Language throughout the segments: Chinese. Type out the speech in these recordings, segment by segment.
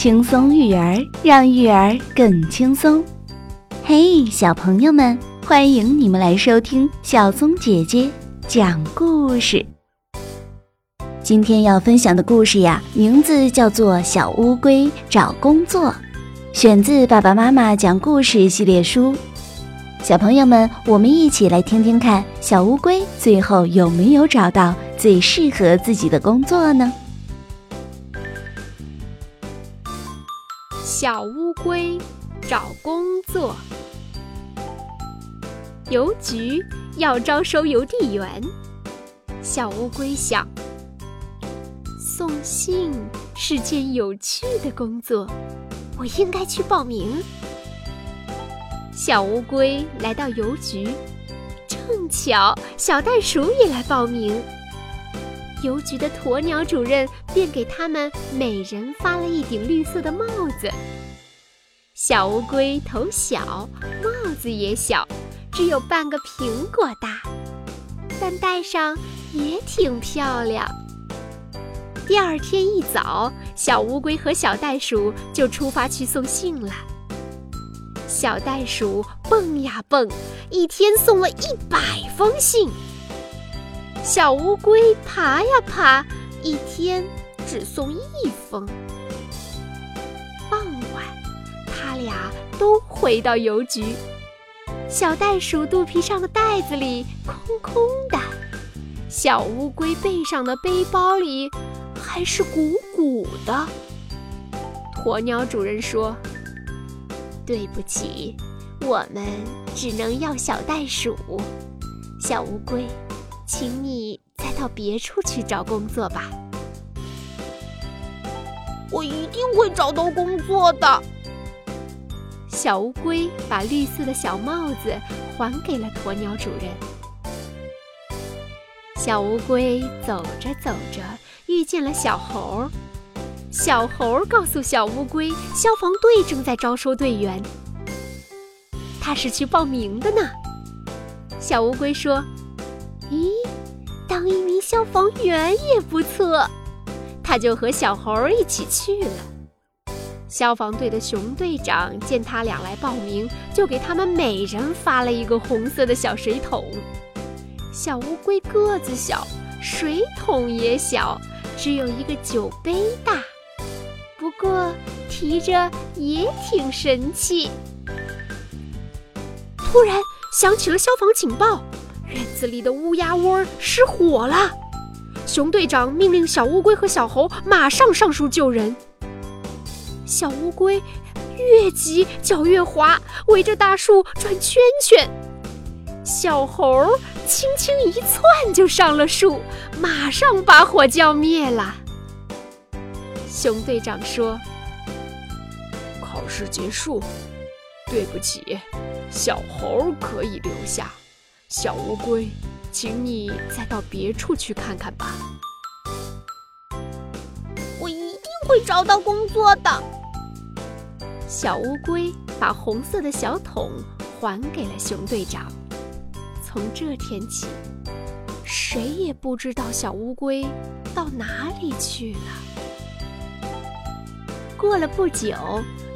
轻松育儿，让育儿更轻松。嘿，小朋友们，欢迎你们来收听小松姐姐讲故事。今天要分享的故事呀，名字叫做《小乌龟找工作》，选自《爸爸妈妈讲故事》系列书。小朋友们，我们一起来听听看，小乌龟最后有没有找到最适合自己的工作呢？小乌龟找工作，邮局要招收邮递员。小乌龟想，送信是件有趣的工作，我应该去报名。小乌龟来到邮局，正巧小袋鼠也来报名。邮局的鸵鸟主任便给他们每人发了一顶绿色的帽子。小乌龟头小，帽子也小，只有半个苹果大，但戴上也挺漂亮。第二天一早，小乌龟和小袋鼠就出发去送信了。小袋鼠蹦呀蹦，一天送了一百封信。小乌龟爬呀爬，一天只送一封。傍晚，他俩都回到邮局。小袋鼠肚皮上的袋子里空空的，小乌龟背上的背包里还是鼓鼓的。鸵鸟主人说：“对不起，我们只能要小袋鼠。小乌龟。”请你再到别处去找工作吧。我一定会找到工作的。小乌龟把绿色的小帽子还给了鸵鸟主人。小乌龟走着走着，遇见了小猴。小猴告诉小乌龟，消防队正在招收队员，他是去报名的呢。小乌龟说。咦，当一名消防员也不错，他就和小猴一起去了。消防队的熊队长见他俩来报名，就给他们每人发了一个红色的小水桶。小乌龟个子小，水桶也小，只有一个酒杯大，不过提着也挺神气。突然响起了消防警报。子里的乌鸦窝失火了，熊队长命令小乌龟和小猴马上上树救人。小乌龟越急脚越滑，围着大树转圈圈。小猴轻轻一窜就上了树，马上把火浇灭了。熊队长说：“考试结束，对不起，小猴可以留下。”小乌龟，请你再到别处去看看吧。我一定会找到工作的。小乌龟把红色的小桶还给了熊队长。从这天起，谁也不知道小乌龟到哪里去了。过了不久，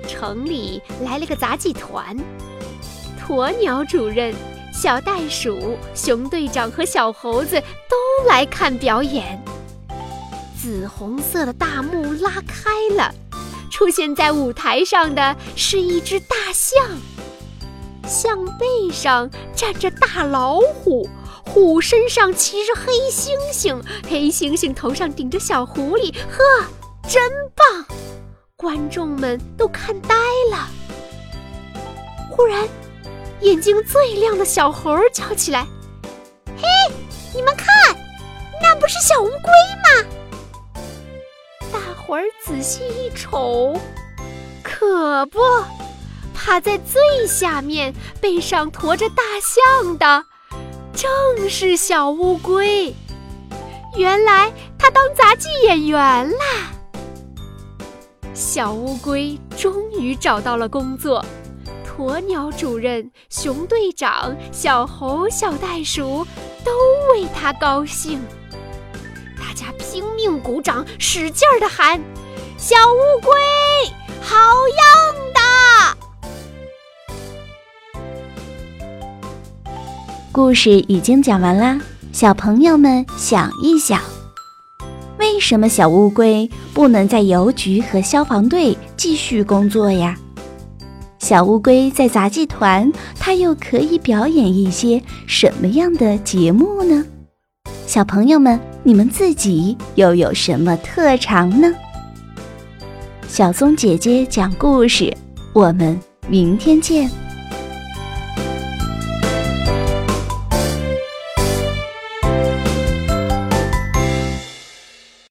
城里来了个杂技团，鸵鸟主任。小袋鼠、熊队长和小猴子都来看表演。紫红色的大幕拉开了，出现在舞台上的是一只大象，象背上站着大老虎，虎身上骑着黑猩猩，黑猩猩头上顶着小狐狸。呵，真棒！观众们都看呆了。忽然。眼睛最亮的小猴叫起来：“嘿，你们看，那不是小乌龟吗？”大伙儿仔细一瞅，可不，趴在最下面、背上驮着大象的，正是小乌龟。原来他当杂技演员啦！小乌龟终于找到了工作。鸵鸟主任、熊队长、小猴、小袋鼠都为他高兴，大家拼命鼓掌，使劲儿地喊：“小乌龟，好样的！故事已经讲完啦，小朋友们想一想，为什么小乌龟不能在邮局和消防队继续工作呀？小乌龟在杂技团，它又可以表演一些什么样的节目呢？小朋友们，你们自己又有什么特长呢？小松姐姐讲故事，我们明天见。